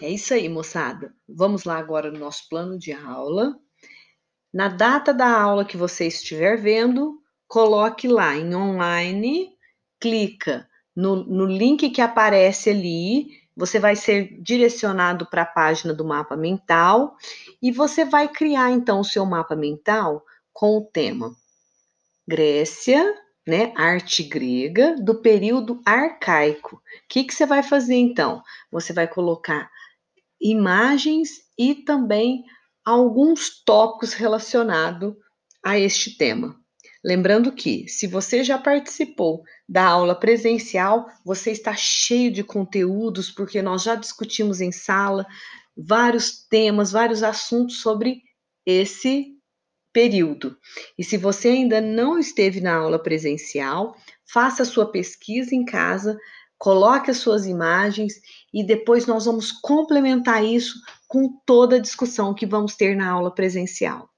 É isso aí, moçada. Vamos lá agora no nosso plano de aula. Na data da aula que você estiver vendo, coloque lá em online, clica no, no link que aparece ali, você vai ser direcionado para a página do mapa mental e você vai criar então o seu mapa mental com o tema Grécia, né, arte grega do período arcaico. O que, que você vai fazer então? Você vai colocar imagens e também alguns tópicos relacionados a este tema. Lembrando que, se você já participou da aula presencial, você está cheio de conteúdos, porque nós já discutimos em sala vários temas, vários assuntos sobre esse período. E se você ainda não esteve na aula presencial, faça sua pesquisa em casa, coloque as suas imagens e depois nós vamos complementar isso com toda a discussão que vamos ter na aula presencial.